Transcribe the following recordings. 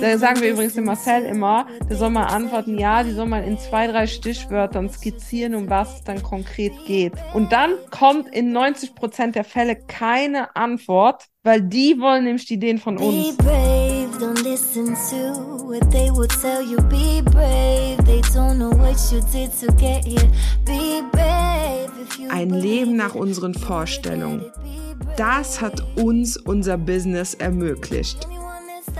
Da sagen wir übrigens dem Marcel immer, der soll mal antworten, ja, die soll mal in zwei, drei Stichwörtern skizzieren, um was es dann konkret geht. Und dann kommt in 90 Prozent der Fälle keine Antwort, weil die wollen nämlich die Ideen von uns. Don't listen to what they will tell you. Be brave. They don't know what you did to get here. Be brave. Ein Leben nach unseren Vorstellungen. Das hat uns unser Business ermöglicht.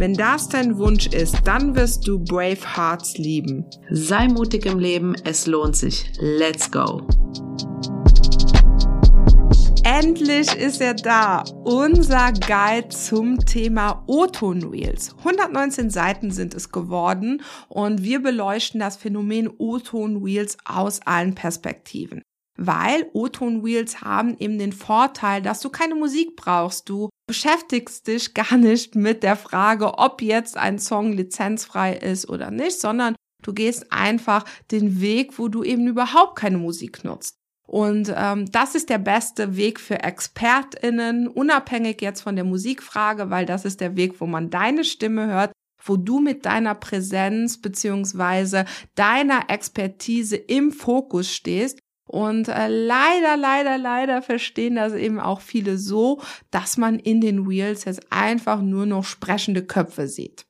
Wenn das dein Wunsch ist, dann wirst du Brave Hearts lieben. Sei mutig im Leben, es lohnt sich. Let's go! Endlich ist er da, unser Guide zum Thema O-Ton-Reels. 119 Seiten sind es geworden und wir beleuchten das Phänomen O-Ton-Reels aus allen Perspektiven. Weil O-Ton-Reels haben eben den Vorteil, dass du keine Musik brauchst. Du beschäftigst dich gar nicht mit der Frage, ob jetzt ein Song lizenzfrei ist oder nicht, sondern du gehst einfach den Weg, wo du eben überhaupt keine Musik nutzt. Und ähm, das ist der beste Weg für ExpertInnen, unabhängig jetzt von der Musikfrage, weil das ist der Weg, wo man deine Stimme hört, wo du mit deiner Präsenz beziehungsweise deiner Expertise im Fokus stehst. Und äh, leider, leider, leider verstehen das eben auch viele so, dass man in den Wheels jetzt einfach nur noch sprechende Köpfe sieht.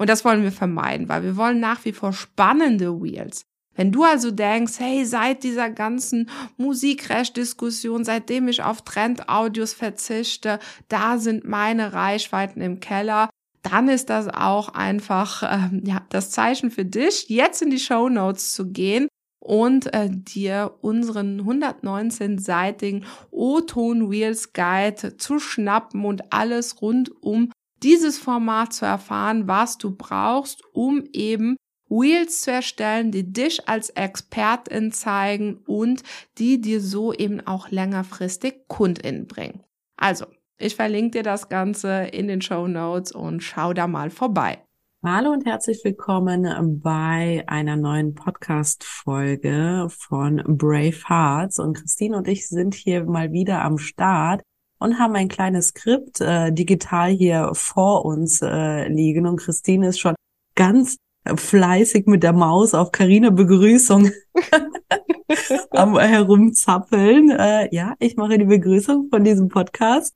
Und das wollen wir vermeiden, weil wir wollen nach wie vor spannende Wheels. Wenn du also denkst, hey, seit dieser ganzen Musikrecht-Diskussion, seitdem ich auf Trend-Audios verzichte, da sind meine Reichweiten im Keller, dann ist das auch einfach ähm, ja das Zeichen für dich, jetzt in die Show Notes zu gehen und äh, dir unseren 119-seitigen O-Ton Wheels Guide zu schnappen und alles rund um dieses Format zu erfahren, was du brauchst, um eben Wheels zu erstellen, die dich als Expertin zeigen und die dir so eben auch längerfristig KundInnen bringen. Also, ich verlinke dir das Ganze in den Show Notes und schau da mal vorbei. Hallo und herzlich willkommen bei einer neuen Podcast-Folge von Brave Hearts. Und Christine und ich sind hier mal wieder am Start und haben ein kleines Skript äh, digital hier vor uns äh, liegen. Und Christine ist schon ganz fleißig mit der Maus auf Karina Begrüßung am herumzappeln. Äh, ja, ich mache die Begrüßung von diesem Podcast.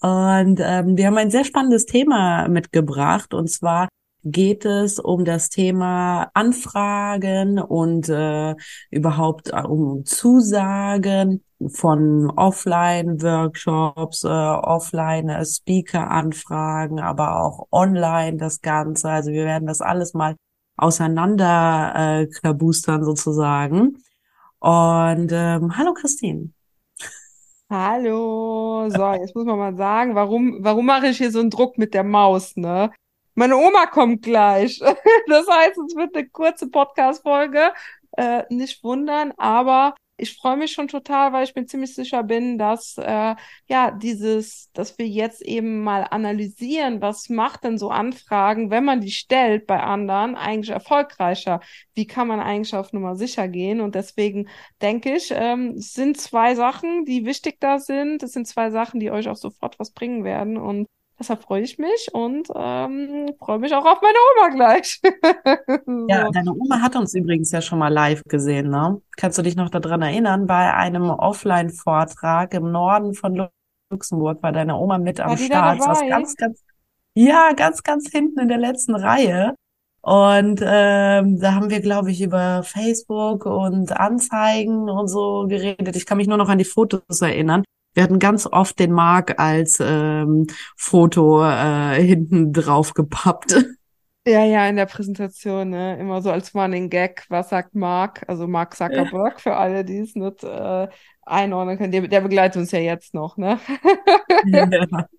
Und ähm, wir haben ein sehr spannendes Thema mitgebracht. Und zwar geht es um das Thema Anfragen und äh, überhaupt äh, um Zusagen von Offline-Workshops, äh, Offline-Speaker-Anfragen, aber auch online das Ganze. Also wir werden das alles mal auseinander äh, klabustern sozusagen. Und ähm, hallo Christine. Hallo. So, jetzt muss man mal sagen, warum, warum mache ich hier so einen Druck mit der Maus, ne? Meine Oma kommt gleich. Das heißt, es wird eine kurze Podcast-Folge. Äh, nicht wundern, aber ich freue mich schon total, weil ich mir ziemlich sicher bin, dass äh, ja dieses, dass wir jetzt eben mal analysieren, was macht denn so Anfragen, wenn man die stellt bei anderen, eigentlich erfolgreicher? Wie kann man eigentlich auf Nummer sicher gehen? Und deswegen denke ich, ähm, es sind zwei Sachen, die wichtig da sind. Es sind zwei Sachen, die euch auch sofort was bringen werden. Und Deshalb freue ich mich und ähm, freue mich auch auf meine Oma gleich. so. Ja, deine Oma hat uns übrigens ja schon mal live gesehen, ne? Kannst du dich noch daran erinnern? Bei einem Offline-Vortrag im Norden von Luxemburg war deine Oma mit am Start. Saß ganz, ganz, ja, ganz, ganz hinten in der letzten Reihe. Und ähm, da haben wir, glaube ich, über Facebook und Anzeigen und so geredet. Ich kann mich nur noch an die Fotos erinnern. Wir hatten ganz oft den Mark als ähm, Foto äh, hinten drauf gepappt. Ja, ja, in der Präsentation, ne? Immer so als Running Gag, was sagt Mark, also Mark Zuckerberg, ja. für alle, die es nicht äh, einordnen können. Der, der begleitet uns ja jetzt noch, ne? Ja,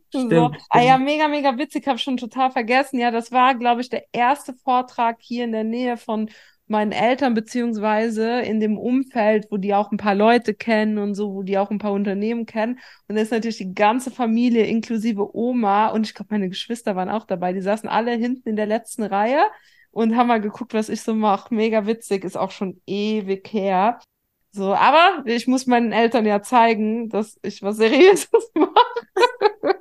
stimmt, so. Ah ja, mega, mega witzig, habe schon total vergessen. Ja, das war, glaube ich, der erste Vortrag hier in der Nähe von meinen Eltern beziehungsweise in dem Umfeld, wo die auch ein paar Leute kennen und so, wo die auch ein paar Unternehmen kennen. Und da ist natürlich die ganze Familie inklusive Oma und ich glaube, meine Geschwister waren auch dabei. Die saßen alle hinten in der letzten Reihe und haben mal geguckt, was ich so mache. Mega witzig, ist auch schon ewig her. So, aber ich muss meinen Eltern ja zeigen, dass ich was Seriöses mache.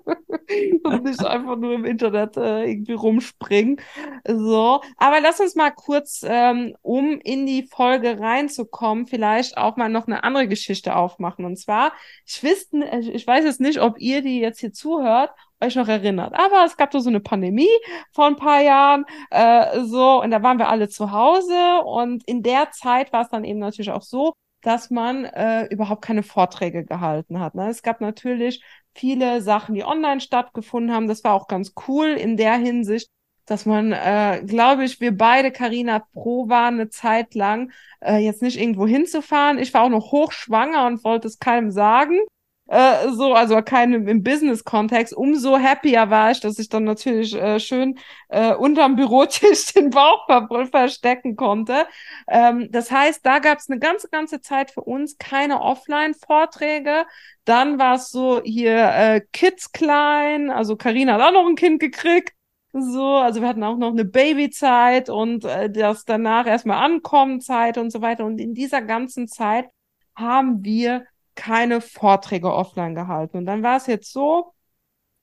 und nicht einfach nur im Internet äh, irgendwie rumspringen. So, aber lass uns mal kurz, ähm, um in die Folge reinzukommen, vielleicht auch mal noch eine andere Geschichte aufmachen. Und zwar, ich wüsste, ich weiß jetzt nicht, ob ihr, die jetzt hier zuhört, euch noch erinnert. Aber es gab doch so eine Pandemie vor ein paar Jahren, äh, so, und da waren wir alle zu Hause. Und in der Zeit war es dann eben natürlich auch so, dass man äh, überhaupt keine Vorträge gehalten hat. Ne? Es gab natürlich viele Sachen, die online stattgefunden haben. Das war auch ganz cool in der Hinsicht, dass man, äh, glaube ich, wir beide, Karina, pro waren eine Zeit lang, äh, jetzt nicht irgendwo hinzufahren. Ich war auch noch hochschwanger und wollte es keinem sagen. Äh, so, also keinem im Business-Kontext. Umso happier war ich, dass ich dann natürlich äh, schön äh, unterm Bürotisch den Bauch ver verstecken konnte. Ähm, das heißt, da gab es eine ganze, ganze Zeit für uns keine Offline-Vorträge. Dann war es so hier äh, Kids klein, also Karina hat auch noch ein Kind gekriegt. So, also wir hatten auch noch eine Babyzeit und äh, das danach erstmal ankommen Zeit und so weiter. Und in dieser ganzen Zeit haben wir keine Vorträge offline gehalten. Und dann war es jetzt so,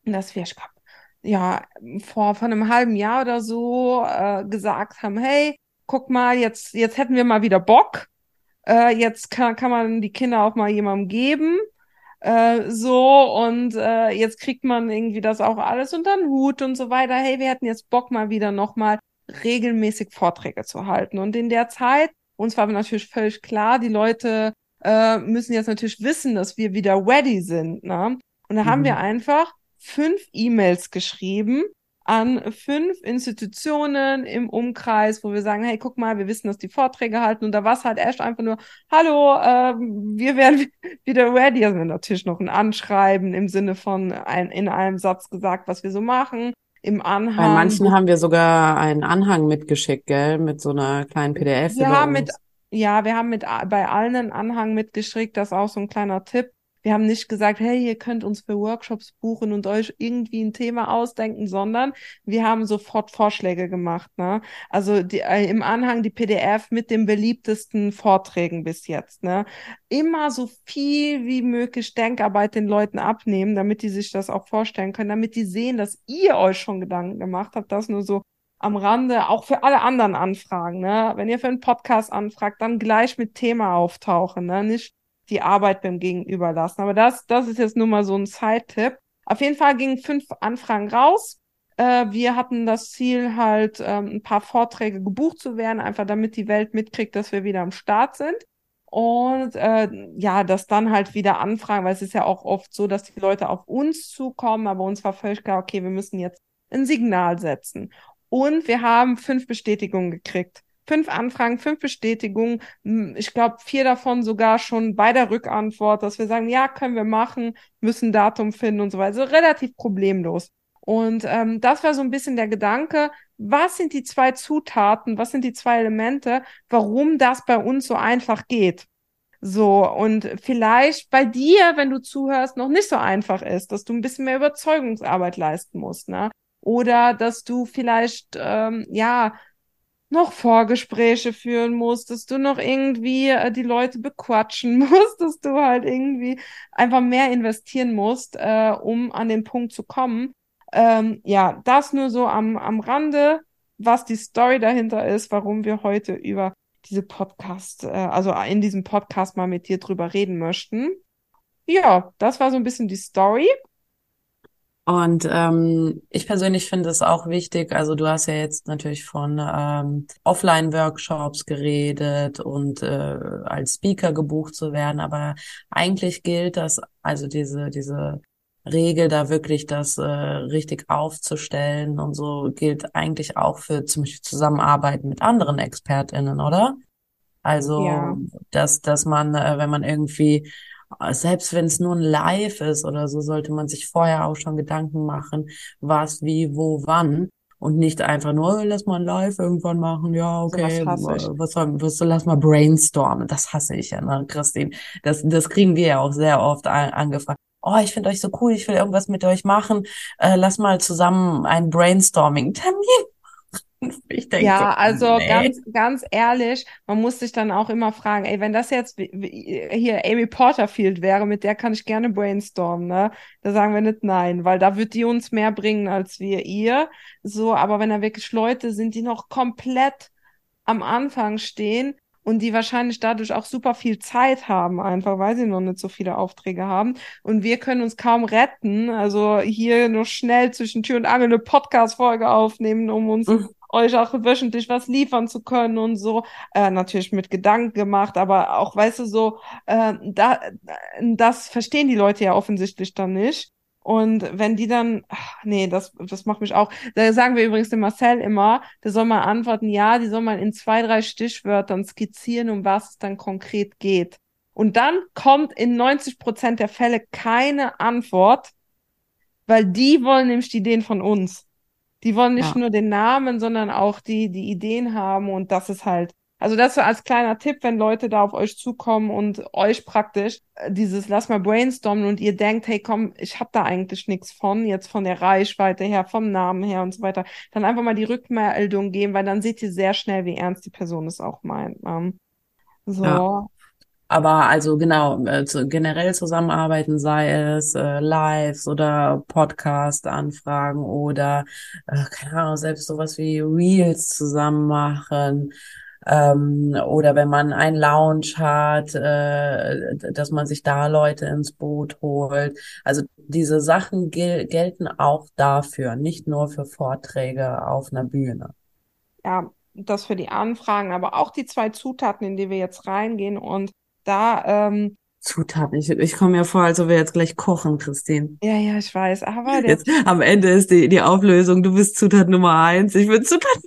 dass wir, ich glaube, ja, vor, vor einem halben Jahr oder so äh, gesagt haben, hey, guck mal, jetzt, jetzt hätten wir mal wieder Bock. Äh, jetzt kann, kann man die Kinder auch mal jemandem geben. Äh, so, und äh, jetzt kriegt man irgendwie das auch alles unter den Hut und so weiter. Hey, wir hätten jetzt Bock mal wieder nochmal regelmäßig Vorträge zu halten. Und in der Zeit, uns war natürlich völlig klar, die Leute äh, müssen jetzt natürlich wissen, dass wir wieder ready sind. Ne? Und da mhm. haben wir einfach fünf E-Mails geschrieben an fünf Institutionen im Umkreis, wo wir sagen, hey, guck mal, wir wissen, dass die Vorträge halten. Und da war es halt echt einfach nur, hallo, äh, wir werden wieder ready. Also natürlich noch ein Anschreiben im Sinne von ein, in einem Satz gesagt, was wir so machen. Im Anhang. Bei manchen haben wir sogar einen Anhang mitgeschickt, gell, mit so einer kleinen PDF. Haben mit ja, wir haben mit bei allen einen Anhang mitgeschickt, das ist auch so ein kleiner Tipp. Wir haben nicht gesagt, hey, ihr könnt uns für Workshops buchen und euch irgendwie ein Thema ausdenken, sondern wir haben sofort Vorschläge gemacht. Ne? Also die, äh, im Anhang die PDF mit den beliebtesten Vorträgen bis jetzt. Ne? Immer so viel wie möglich Denkarbeit den Leuten abnehmen, damit die sich das auch vorstellen können, damit die sehen, dass ihr euch schon Gedanken gemacht habt. Das nur so am Rande, auch für alle anderen Anfragen. Ne? Wenn ihr für einen Podcast anfragt, dann gleich mit Thema auftauchen, ne? nicht die Arbeit beim Gegenüber lassen. Aber das, das ist jetzt nur mal so ein Side-Tipp. Auf jeden Fall gingen fünf Anfragen raus. Äh, wir hatten das Ziel, halt ähm, ein paar Vorträge gebucht zu werden, einfach damit die Welt mitkriegt, dass wir wieder am Start sind. Und äh, ja, das dann halt wieder anfragen, weil es ist ja auch oft so, dass die Leute auf uns zukommen, aber uns war völlig klar, okay, wir müssen jetzt ein Signal setzen. Und wir haben fünf Bestätigungen gekriegt. Fünf Anfragen, fünf Bestätigungen. Ich glaube, vier davon sogar schon bei der Rückantwort, dass wir sagen, ja, können wir machen, müssen Datum finden und so weiter. Also relativ problemlos. Und ähm, das war so ein bisschen der Gedanke, was sind die zwei Zutaten, was sind die zwei Elemente, warum das bei uns so einfach geht. So, und vielleicht bei dir, wenn du zuhörst, noch nicht so einfach ist, dass du ein bisschen mehr Überzeugungsarbeit leisten musst, ne? Oder dass du vielleicht ähm, ja noch Vorgespräche führen musst, dass du noch irgendwie äh, die Leute bequatschen musst, dass du halt irgendwie einfach mehr investieren musst, äh, um an den Punkt zu kommen. Ähm, ja, das nur so am, am Rande, was die Story dahinter ist, warum wir heute über diese Podcast, äh, also in diesem Podcast mal mit dir drüber reden möchten. Ja, das war so ein bisschen die Story. Und ähm, ich persönlich finde es auch wichtig, also du hast ja jetzt natürlich von ähm, Offline-Workshops geredet und äh, als Speaker gebucht zu werden, aber eigentlich gilt das, also diese, diese Regel, da wirklich das äh, richtig aufzustellen und so gilt eigentlich auch für zum Beispiel Zusammenarbeit mit anderen ExpertInnen, oder? Also, Ja. dass, dass man, äh, wenn man irgendwie, selbst wenn es nur ein Live ist oder so, sollte man sich vorher auch schon Gedanken machen, was, wie, wo, wann. Und nicht einfach nur, "Oh, lass mal ein Live irgendwann machen, ja, okay, äh, was soll, was soll, lass mal brainstormen. Das hasse ich ja, ne, Christine. Das, das kriegen wir ja auch sehr oft an, angefragt. Oh, ich finde euch so cool, ich will irgendwas mit euch machen. Äh, lass mal zusammen einen Brainstorming-Termin. Ich denke so, Ja, also nee. ganz, ganz ehrlich, man muss sich dann auch immer fragen, ey, wenn das jetzt hier Amy Porterfield wäre, mit der kann ich gerne brainstormen, ne? Da sagen wir nicht nein, weil da wird die uns mehr bringen als wir ihr. So, aber wenn da wirklich Leute sind, die noch komplett am Anfang stehen und die wahrscheinlich dadurch auch super viel Zeit haben, einfach weil sie noch nicht so viele Aufträge haben. Und wir können uns kaum retten. Also hier nur schnell zwischen Tür und Angel eine Podcast-Folge aufnehmen, um uns Mhm. Euch auch wöchentlich was liefern zu können und so. Äh, natürlich mit Gedanken gemacht, aber auch, weißt du, so, äh, da, das verstehen die Leute ja offensichtlich dann nicht. Und wenn die dann, ach, nee, das, das macht mich auch. Da sagen wir übrigens dem Marcel immer, der soll mal antworten, ja, die soll mal in zwei, drei Stichwörtern skizzieren, um was es dann konkret geht. Und dann kommt in 90 Prozent der Fälle keine Antwort, weil die wollen nämlich die Ideen von uns. Die wollen nicht Ja. nur den Namen, sondern auch die, die Ideen haben und das ist halt, also das so als kleiner Tipp, wenn Leute da auf euch zukommen und euch praktisch äh, dieses lass mal brainstormen und ihr denkt, hey komm, ich hab da eigentlich nichts von, jetzt von der Reichweite her, vom Namen her und so weiter, dann einfach mal die Rückmeldung geben, weil dann seht ihr sehr schnell, wie ernst die Person es auch meint. Ähm, so. Ja. Aber also genau, äh, zu, generell zusammenarbeiten, sei es äh, Lives oder Podcast-Anfragen oder äh, keine Ahnung, selbst sowas wie Reels zusammen machen. Ähm, oder wenn man einen Lounge hat, äh, dass man sich da Leute ins Boot holt. Also diese Sachen gel gelten auch dafür, nicht nur für Vorträge auf einer Bühne. ja, das für die Anfragen, aber auch die zwei Zutaten, in die wir jetzt reingehen und da, ähm, Zutaten. Ich, ich komme mir vor, als ob wir jetzt gleich kochen, Christine. ja, ja, ich weiß, aber Jetzt am Ende ist die, die Auflösung, du bist Zutat Nummer eins, ich bin Zutat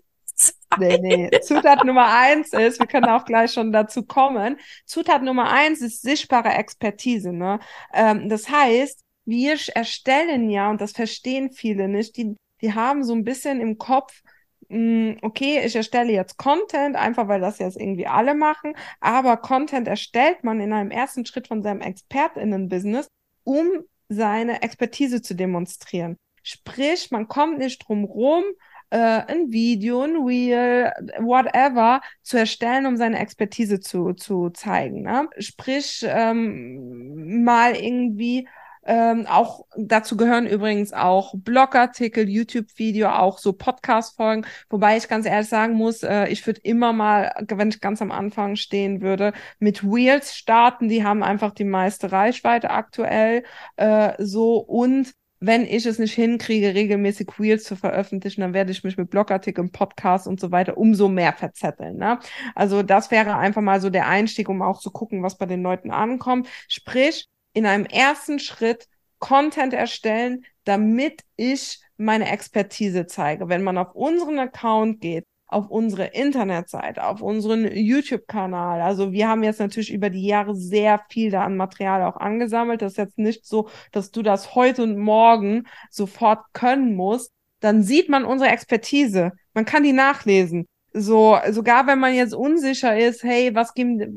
nee, nee, Zutat Nummer eins ist, wir können auch gleich schon dazu kommen, Zutat Nummer eins ist sichtbare Expertise, ne? Ähm, das heißt, wir erstellen ja, und das verstehen viele nicht, die, die haben so ein bisschen im Kopf, okay, ich erstelle jetzt Content, einfach weil das jetzt irgendwie alle machen, aber Content erstellt man in einem ersten Schritt von seinem ExpertInnen-Business, um seine Expertise zu demonstrieren. Sprich, man kommt nicht drum rum, äh, ein Video, ein Reel, whatever zu erstellen, um seine Expertise zu, zu zeigen. Ne? Sprich, ähm, mal irgendwie ähm, auch dazu gehören übrigens auch Blogartikel, YouTube-Video, auch so Podcast-Folgen. Wobei ich ganz ehrlich sagen muss, äh, ich würde immer mal, wenn ich ganz am Anfang stehen würde, mit Reels starten. Die haben einfach die meiste Reichweite aktuell. Äh, so und wenn ich es nicht hinkriege, regelmäßig Reels zu veröffentlichen, dann werde ich mich mit Blogartikeln, Podcasts und so weiter umso mehr verzetteln. Ne? Also das wäre einfach mal so der Einstieg, um auch zu gucken, was bei den Leuten ankommt. Sprich, in einem ersten Schritt Content erstellen, damit ich meine Expertise zeige. Wenn man auf unseren Account geht, auf unsere Internetseite, auf unseren YouTube-Kanal. Also wir haben jetzt natürlich über die Jahre sehr viel da an Material auch angesammelt. Das ist jetzt nicht so, dass du das heute und morgen sofort können musst. Dann sieht man unsere Expertise. Man kann die nachlesen. So, sogar wenn man jetzt unsicher ist, hey, was geben,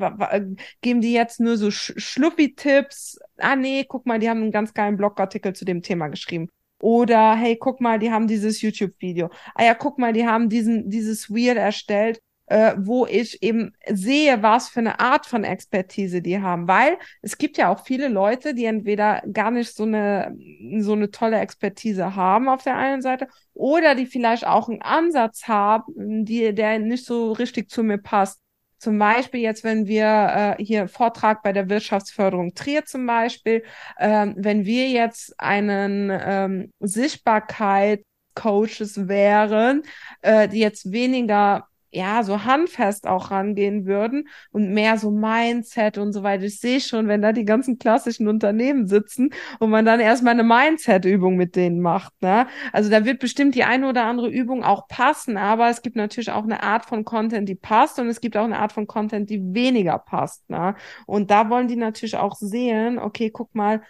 geben die jetzt nur so Schluffi-Tipps? Ah, nee, guck mal, die haben einen ganz geilen Blogartikel zu dem Thema geschrieben. Oder hey, guck mal, die haben dieses YouTube-Video. Ah ja, guck mal, die haben diesen, dieses Reel erstellt, äh, wo ich eben sehe, was für eine Art von Expertise die haben. Weil es gibt ja auch viele Leute, die entweder gar nicht so eine, so eine tolle Expertise haben auf der einen Seite oder die vielleicht auch einen Ansatz haben, die, der nicht so richtig zu mir passt. Zum Beispiel jetzt, wenn wir äh, hier Vortrag bei der Wirtschaftsförderung Trier zum Beispiel, ähm, wenn wir jetzt einen ähm, Sichtbarkeit Coaches wären, äh, die jetzt weniger ja, so handfest auch rangehen würden und mehr so Mindset und so weiter. Ich sehe schon, wenn da die ganzen klassischen Unternehmen sitzen und man dann erstmal eine Mindset-Übung mit denen macht. Ne? Also da wird bestimmt die eine oder andere Übung auch passen, aber es gibt natürlich auch eine Art von Content, die passt und es gibt auch eine Art von Content, die weniger passt. Ne? Und da wollen die natürlich auch sehen, okay, guck mal,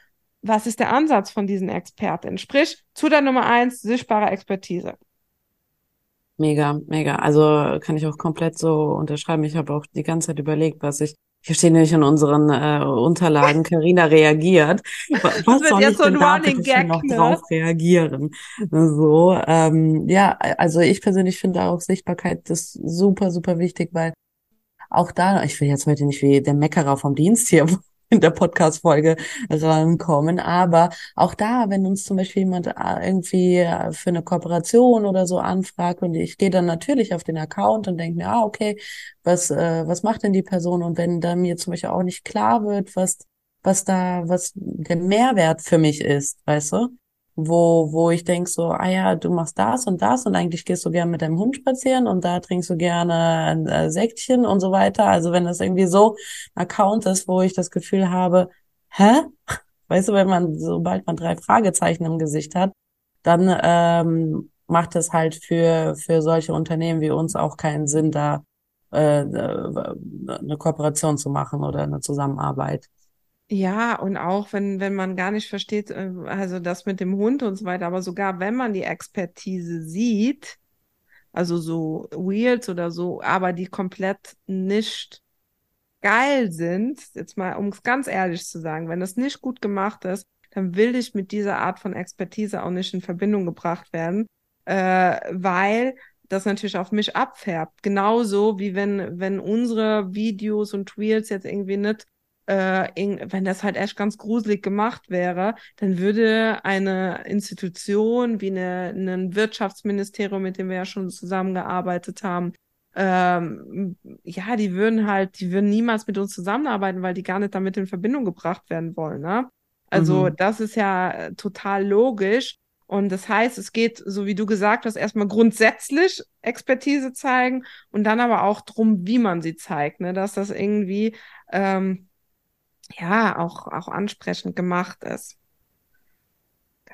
was ist der Ansatz von diesen Experten? Sprich, zu der Nummer eins, sichtbare Expertise. Mega, mega. Also kann ich auch komplett so unterschreiben. Ich habe auch die ganze Zeit überlegt, was ich. Hier stehen nämlich in unseren äh, Unterlagen, Carina reagiert. Was soll ich so denn da bitte Gag, noch ne? drauf reagieren? So, ähm, ja, also ich persönlich finde auch Sichtbarkeit ist super, super wichtig, weil auch da, ich will jetzt heute nicht wie der Meckerer vom Dienst hier in der Podcast-Folge rankommen. Aber auch da, wenn uns zum Beispiel jemand äh, irgendwie äh, für eine Kooperation oder so anfragt und ich gehe dann natürlich auf den Account und denke mir, ah, okay, was, äh, was macht denn die Person? Und wenn da mir zum Beispiel auch nicht klar wird, was, was da, was der Mehrwert für mich ist, weißt du? Wo, wo ich denk so, ah ja, du machst das und das und eigentlich gehst du gerne mit deinem Hund spazieren und da trinkst du gerne ein äh, Säckchen und so weiter. Also wenn das irgendwie so ein Account ist, wo ich das Gefühl habe, hä? Weißt du, wenn man, sobald man drei Fragezeichen im Gesicht hat, dann ähm, macht es halt für, für solche Unternehmen wie uns auch keinen Sinn, da äh, äh eine Kooperation zu machen oder eine Zusammenarbeit. Ja, und auch wenn, wenn man gar nicht versteht, äh, also das mit dem Hund und so weiter, aber sogar wenn man die Expertise sieht, also so Wheels oder so, aber die komplett nicht geil sind, jetzt mal, um es ganz ehrlich zu sagen, wenn das nicht gut gemacht ist, dann will ich mit dieser Art von Expertise auch nicht in Verbindung gebracht werden, äh, weil das natürlich auf mich abfärbt. Genauso wie wenn, wenn unsere Videos und Reels jetzt irgendwie nicht äh, wenn das halt echt ganz gruselig gemacht wäre, dann würde eine Institution wie eine, ein Wirtschaftsministerium, mit dem wir ja schon zusammengearbeitet haben, ähm, ja, die würden halt, die würden niemals mit uns zusammenarbeiten, weil die gar nicht damit in Verbindung gebracht werden wollen. Ne? Also mhm. das ist ja total logisch. Und das heißt, es geht, so wie du gesagt hast, erstmal grundsätzlich Expertise zeigen und dann aber auch drum, wie man sie zeigt, ne? dass das irgendwie ähm, ja auch, auch ansprechend gemacht ist.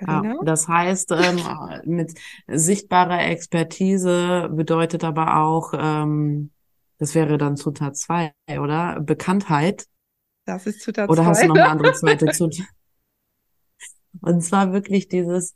Ja, das heißt, ähm, mit sichtbarer Expertise bedeutet aber auch, ähm, das wäre dann Zutat zwei, oder? Bekanntheit. Das ist Zutat Oder zwei. hast du noch eine andere zweite Zutat? Und zwar wirklich dieses,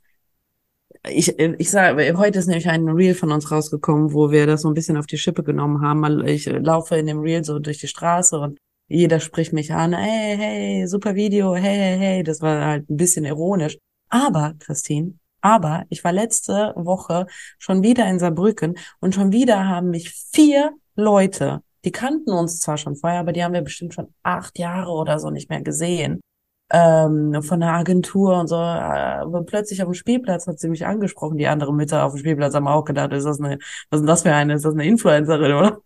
ich, ich sage, heute ist nämlich ein Reel von uns rausgekommen, wo wir das so ein bisschen auf die Schippe genommen haben. Ich laufe in dem Reel so durch die Straße und jeder spricht mich an, hey, hey, super Video, hey, hey, hey. Das war halt ein bisschen ironisch. Aber, Christine, aber ich war letzte Woche schon wieder in Saarbrücken und schon wieder haben mich vier Leute, die kannten uns zwar schon vorher, aber die haben wir bestimmt schon acht Jahre oder so nicht mehr gesehen, ähm, von der Agentur und so. Aber plötzlich auf dem Spielplatz hat sie mich angesprochen. Die anderen Mütter auf dem Spielplatz haben auch gedacht, ist das eine, was ist das für eine, ist das eine Influencerin, oder?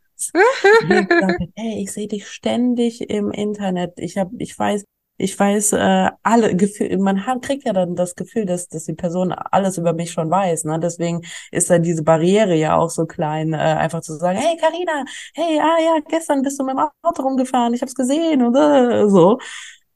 Hey, ich sehe dich ständig im Internet. Ich habe, ich weiß, ich weiß äh, alle Gefühl, man hat, kriegt ja dann das Gefühl, dass, dass die Person alles über mich schon weiß. Ne? Deswegen ist dann diese Barriere ja auch so klein, äh, einfach zu sagen, hey Karina, hey, ah ja, gestern bist du mit dem Auto rumgefahren, ich habe es gesehen und äh, so.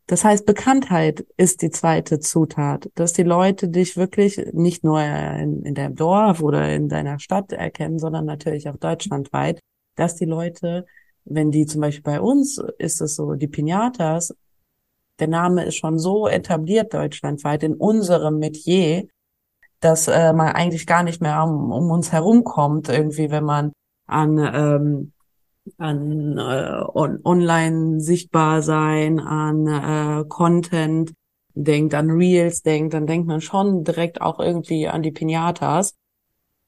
Das heißt, Bekanntheit ist die zweite Zutat, dass die Leute dich wirklich nicht nur in, in deinem Dorf oder in deiner Stadt erkennen, sondern natürlich auch deutschlandweit dass die Leute, wenn die zum Beispiel bei uns ist es so, die Pinatas, der Name ist schon so etabliert deutschlandweit in unserem Metier, dass äh, man eigentlich gar nicht mehr um, um uns herumkommt, irgendwie, wenn man an ähm, an äh, on online sichtbar sein, an äh, Content denkt, an Reels denkt, dann denkt man schon direkt auch irgendwie an die Pinatas.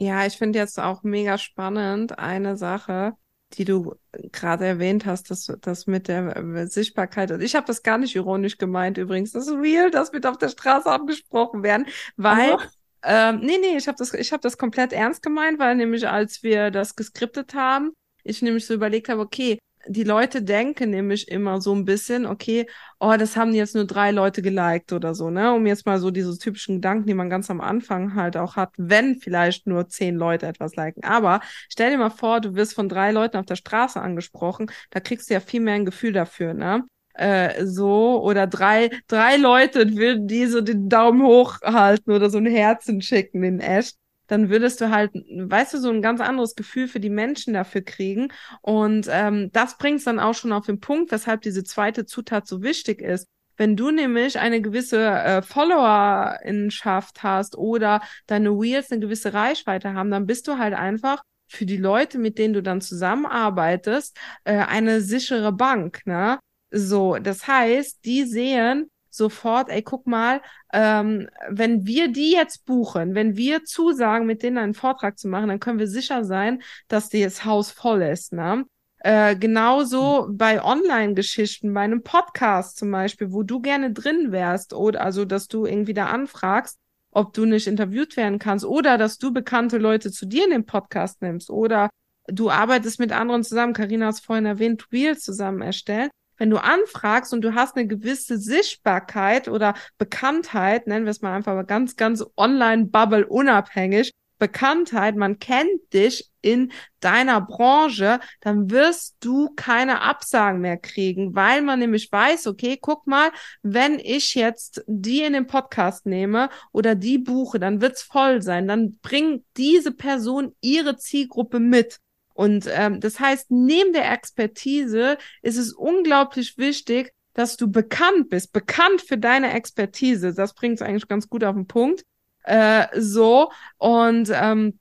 Ja, ich finde jetzt auch mega spannend eine Sache, die du gerade erwähnt hast, das, das mit der Sichtbarkeit. Und ich habe das gar nicht ironisch gemeint übrigens. Das ist real, das wird auf der Straße angesprochen werden, weil also? ähm, nee, nee, ich habe das, ich habe das komplett ernst gemeint, weil nämlich als wir das geskriptet haben, ich nämlich so überlegt habe, okay, die Leute denken nämlich immer so ein bisschen, okay, oh, das haben jetzt nur drei Leute geliked oder so, ne? Um jetzt mal so diese typischen Gedanken, die man ganz am Anfang halt auch hat, wenn vielleicht nur zehn Leute etwas liken. Aber stell dir mal vor, du wirst von drei Leuten auf der Straße angesprochen, da kriegst du ja viel mehr ein Gefühl dafür, ne? Äh, so oder drei drei Leute würden die so den Daumen hoch halten oder so ein Herzen schicken in echt dann würdest du halt, weißt du, so ein ganz anderes Gefühl für die Menschen dafür kriegen. Und ähm, das bringt es dann auch schon auf den Punkt, weshalb diese zweite Zutat so wichtig ist. Wenn du nämlich eine gewisse äh, Followerinschaft hast oder deine Wheels eine gewisse Reichweite haben, dann bist du halt einfach für die Leute, mit denen du dann zusammenarbeitest, äh, eine sichere Bank, ne? So, das heißt, die sehen, sofort, ey, guck mal, ähm, wenn wir die jetzt buchen, wenn wir zusagen, mit denen einen Vortrag zu machen, dann können wir sicher sein, dass das Haus voll ist, ne? Äh, genauso mhm. bei Online-Geschichten, bei einem Podcast zum Beispiel, wo du gerne drin wärst, oder also, dass du irgendwie da anfragst, ob du nicht interviewt werden kannst, oder dass du bekannte Leute zu dir in den Podcast nimmst, oder du arbeitest mit anderen zusammen. Karina hat es vorhin erwähnt, Reels zusammen erstellen wenn du anfragst und du hast eine gewisse Sichtbarkeit oder Bekanntheit, nennen wir es mal einfach ganz, ganz online-bubble unabhängig, Bekanntheit, man kennt dich in deiner Branche, dann wirst du keine Absagen mehr kriegen, weil man nämlich weiß, okay, guck mal, wenn ich jetzt die in den Podcast nehme oder die buche, dann wird's voll sein, dann bringt diese Person ihre Zielgruppe mit. Und ähm, das heißt, neben der Expertise ist es unglaublich wichtig, dass du bekannt bist, bekannt für deine Expertise. Das bringt es eigentlich ganz gut auf den Punkt. Äh, so und ähm,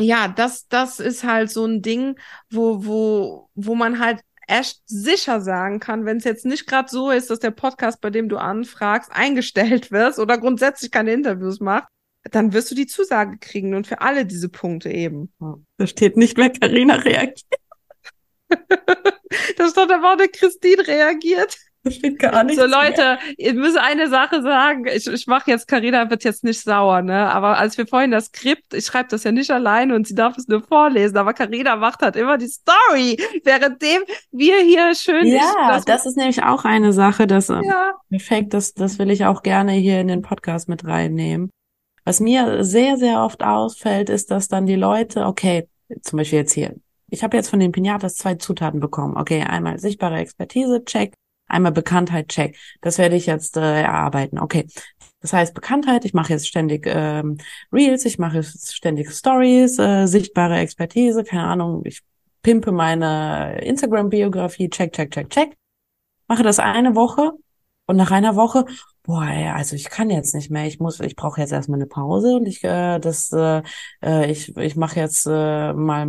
ja, das das ist halt so ein Ding, wo wo wo man halt echt sicher sagen kann, wenn es jetzt nicht gerade so ist, dass der Podcast, bei dem du anfragst, eingestellt wird oder grundsätzlich keine Interviews macht, dann wirst du die Zusage kriegen und für alle diese Punkte eben. Da steht nicht mehr Karina reagiert. da stand aber auch eine Christine reagiert. Das steht gar nicht. So Leute, mehr. ihr müsst eine Sache sagen. Ich, ich mache jetzt, Karina wird jetzt nicht sauer, ne? Aber als wir vorhin das Skript, ich schreibe das ja nicht alleine und sie darf es nur vorlesen, aber Karina macht halt immer die Story, währenddem wir hier schön. Ja, das, das ist nämlich auch eine Sache, das ähm, ja. perfekt, das, das will ich auch gerne hier in den Podcast mit reinnehmen. Was mir sehr, sehr oft ausfällt, ist, dass dann die Leute, okay, zum Beispiel jetzt hier, ich habe jetzt von den Pinatas zwei Zutaten bekommen. Okay, einmal sichtbare Expertise, check, einmal Bekanntheit, check. Das werde ich jetzt äh, erarbeiten. Okay. Das heißt Bekanntheit, ich mache jetzt ständig ähm, Reels, ich mache jetzt ständig Stories, äh, sichtbare Expertise, keine Ahnung, ich pimpe meine Instagram-Biografie, check, check, check, check. Mache das eine Woche und nach einer Woche, boah, ey, also ich kann jetzt nicht mehr, ich muss, ich brauche jetzt erstmal eine Pause und ich, äh, das, äh, äh ich, ich mache jetzt äh, mal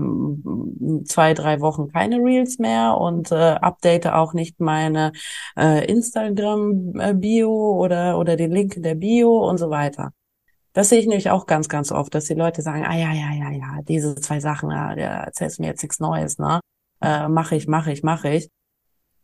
zwei, drei Wochen keine Reels mehr und äh, update auch nicht meine äh, Instagram-Bio oder, oder den Link in der Bio und so weiter. Das sehe ich nämlich auch ganz, ganz oft, dass die Leute sagen, ah ja, ja, ja, ja, diese zwei Sachen, ja, erzählst mir jetzt nichts Neues, ne? Äh, mache ich, mache ich, mache ich.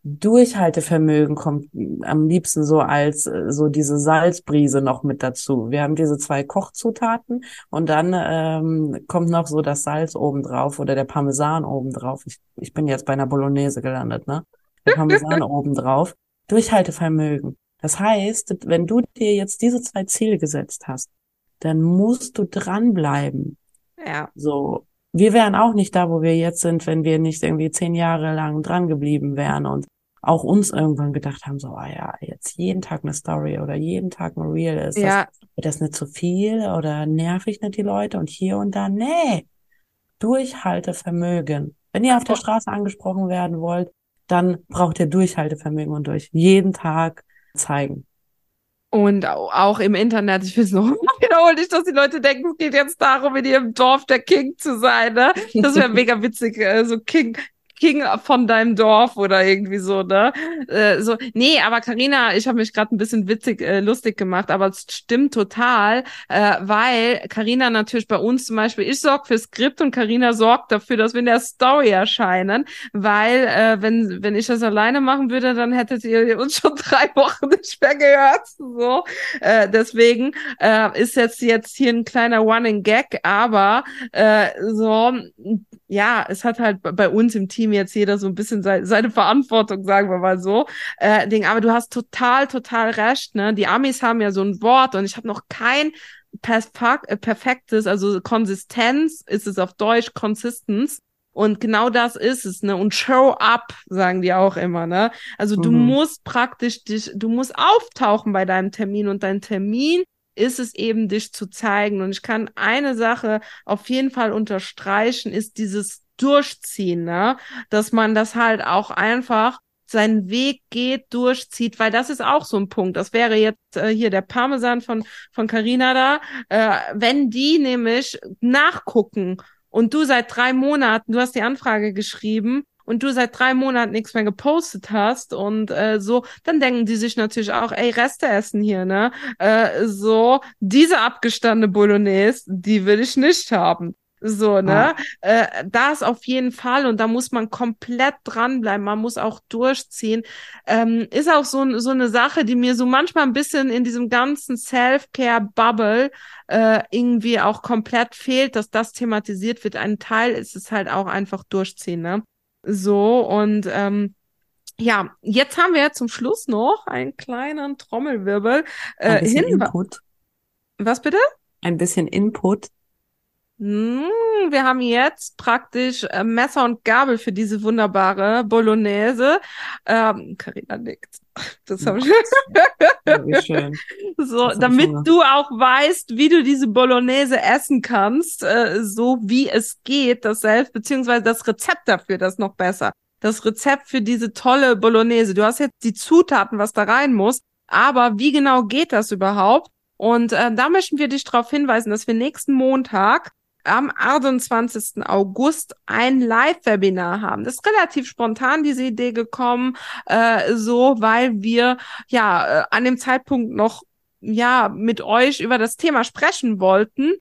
Durchhaltevermögen kommt am liebsten so als äh, so diese Salzbrise noch mit dazu. Wir haben diese zwei Kochzutaten und dann ähm, kommt noch so das Salz obendrauf oder der Parmesan obendrauf. Ich, ich bin jetzt bei einer Bolognese gelandet, ne? Der Parmesan obendrauf. Durchhaltevermögen. Das heißt, wenn du dir jetzt diese zwei Ziele gesetzt hast, dann musst du dranbleiben. Ja. So. Wir wären auch nicht da, wo wir jetzt sind, wenn wir nicht irgendwie zehn Jahre lang dran geblieben wären und auch uns irgendwann gedacht haben, so, ah ja, jetzt jeden Tag eine Story oder jeden Tag ein Real ist ja. das, wird das nicht zu viel oder nerv ich nicht die Leute und hier und da, nee, Durchhaltevermögen. Wenn ihr auf der Straße angesprochen werden wollt, dann braucht ihr Durchhaltevermögen und durch jeden Tag zeigen. Und auch im Internet, ich will es noch wiederholen, nicht, dass die Leute denken, es geht jetzt darum, in ihrem Dorf der King zu sein. Ne? Das wäre mega witzig, äh, so King, King von deinem Dorf oder irgendwie so, ne? Äh, so, nee, aber Karina, ich habe mich gerade ein bisschen witzig, äh, lustig gemacht, aber es stimmt total, äh, weil Karina natürlich bei uns zum Beispiel, ich sorge für Skript und Karina sorgt dafür, dass wir in der Story erscheinen, weil äh, wenn wenn ich das alleine machen würde, dann hättet ihr uns schon drei Wochen nicht mehr gehört. So, äh, deswegen äh, ist jetzt jetzt hier ein kleiner Running Gag, aber äh, so ja, es hat halt bei uns im Team jetzt jeder so ein bisschen seine, seine Verantwortung, sagen wir mal so. Äh, Ding. Aber du hast total, total recht. Ne? Die Amis haben ja so ein Wort und ich habe noch kein äh, perfektes, also Konsistenz ist es auf Deutsch, Consistence. Und genau das ist es, ne? Und show up, sagen die auch immer, ne? Also du mhm. musst praktisch dich, du musst auftauchen bei deinem Termin und dein Termin ist es eben, dich zu zeigen. Und ich kann eine Sache auf jeden Fall unterstreichen, ist dieses Durchziehen, ne? Dass man das halt auch einfach seinen Weg geht, durchzieht, weil das ist auch so ein Punkt. Das wäre jetzt äh, hier der Parmesan von von Carina da, äh, wenn die nämlich nachgucken und du seit drei Monaten, du hast die Anfrage geschrieben und du seit drei Monaten nichts mehr gepostet hast und äh, so, dann denken die sich natürlich auch, ey, Reste essen hier, ne? Äh, so, diese abgestandene Bolognese, die will ich nicht haben. So, ne? Ah. Äh, das auf jeden Fall und da muss man komplett dranbleiben, man muss auch durchziehen. Ähm, ist auch so, so eine Sache, die mir so manchmal ein bisschen in diesem ganzen Self-Care-Bubble äh, irgendwie auch komplett fehlt, dass das thematisiert wird. Ein Teil ist es halt auch einfach durchziehen, ne? So, und ähm, ja, jetzt haben wir zum Schluss noch einen kleinen Trommelwirbel. Äh, Ein bisschen Input. Was bitte? Ein bisschen Input. Hm, wir haben jetzt praktisch äh, Messer und Gabel für diese wunderbare Bolognese. Ähm, Carina nickt. Das habe ich. Ja, schön. so, damit du auch weißt, wie du diese Bolognese essen kannst, äh, so wie es geht, das selbst, beziehungsweise das Rezept dafür, das noch besser. Das Rezept für diese tolle Bolognese. Du hast jetzt die Zutaten, was da rein muss, aber wie genau geht das überhaupt? Und äh, da möchten wir dich darauf hinweisen, dass wir nächsten Montag am 28. August ein Live-Webinar haben. Das ist relativ spontan diese Idee gekommen, äh, so weil wir ja äh, an dem Zeitpunkt noch ja mit euch über das Thema sprechen wollten.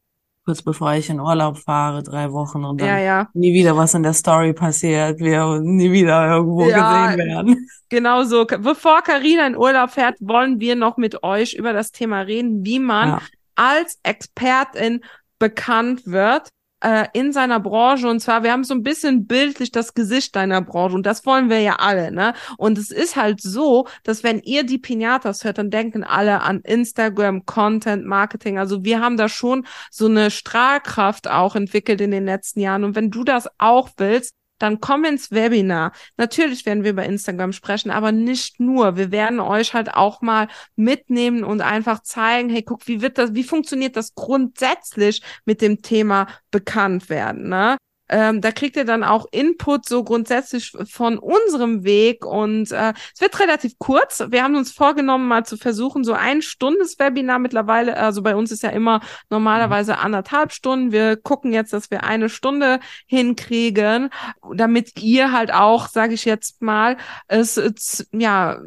Kurz bevor ich in Urlaub fahre, drei Wochen und dann ja, ja. nie wieder was in der Story passiert, wir nie wieder irgendwo ja, gesehen werden. Genau so. Bevor Karina in Urlaub fährt, wollen wir noch mit euch über das Thema reden, wie man als Expertin bekannt wird äh, in seiner Branche. Und zwar, wir haben so ein bisschen bildlich das Gesicht deiner Branche und das wollen wir ja alle, ne? Und es ist halt so, dass wenn ihr die Pinatas hört, dann denken alle an Instagram, Content, Marketing. Also wir haben da schon so eine Strahlkraft auch entwickelt in den letzten Jahren. Und wenn du das auch willst, dann komm ins Webinar. Natürlich werden wir über Instagram sprechen, aber nicht nur. Wir werden euch halt auch mal mitnehmen und einfach zeigen, hey, guck, wie wird das, wie funktioniert das grundsätzlich mit dem Thema bekannt werden, ne? Ähm, da kriegt ihr dann auch Input so grundsätzlich von unserem Weg und äh, es wird relativ kurz. Wir haben uns vorgenommen, mal zu versuchen, so ein Stundes Webinar mittlerweile, also bei uns ist ja immer normalerweise anderthalb Stunden. Wir gucken jetzt, dass wir eine Stunde hinkriegen, damit ihr halt auch, sage ich jetzt mal, es, es ja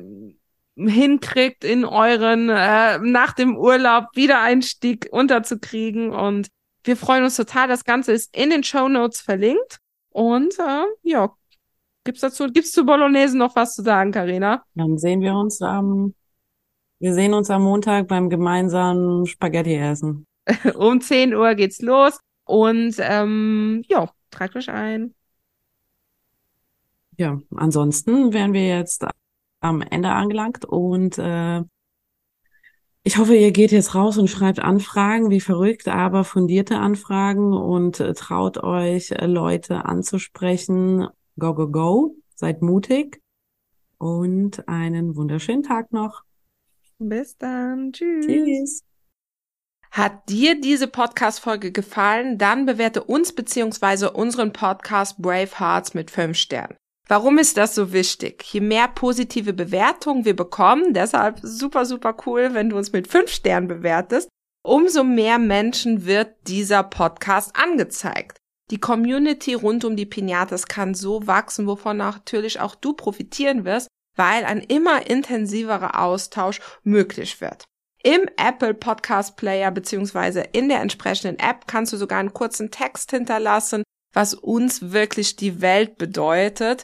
hinkriegt, in euren äh, nach dem Urlaub Wiedereinstieg unterzukriegen und wir freuen uns total. Das Ganze ist in den Show Notes verlinkt. Und äh, ja, gibt's dazu, gibt's zu Bolognese noch was zu sagen, Karina? Dann sehen wir uns am, wir sehen uns am Montag beim gemeinsamen Spaghetti essen. um 10 Uhr geht's los. Und ähm, ja, tragt euch ein. Ja, ansonsten wären wir jetzt am Ende angelangt und äh, ich hoffe, ihr geht jetzt raus und schreibt Anfragen, wie verrückt, aber fundierte Anfragen und äh, traut euch, äh, Leute anzusprechen. Go, go, go. Seid mutig und einen wunderschönen Tag noch. Bis dann. Tschüss. Tschüss. Hat dir diese Podcast-Folge gefallen? Dann bewerte uns beziehungsweise unseren Podcast Brave Hearts mit fünf Sternen. Warum ist das so wichtig? Je mehr positive Bewertungen wir bekommen, deshalb super, super cool, wenn du uns mit fünf Sternen bewertest, umso mehr Menschen wird dieser Podcast angezeigt. Die Community rund um die Pinatas kann so wachsen, wovon natürlich auch du profitieren wirst, weil ein immer intensiverer Austausch möglich wird. Im Apple Podcast Player beziehungsweise in der entsprechenden App kannst du sogar einen kurzen Text hinterlassen, was uns wirklich die Welt bedeutet.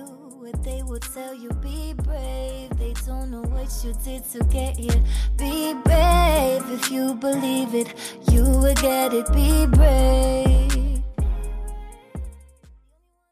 They will tell you be brave. They don't know what you did to get here. Be brave if you believe it, you will get it. Be brave.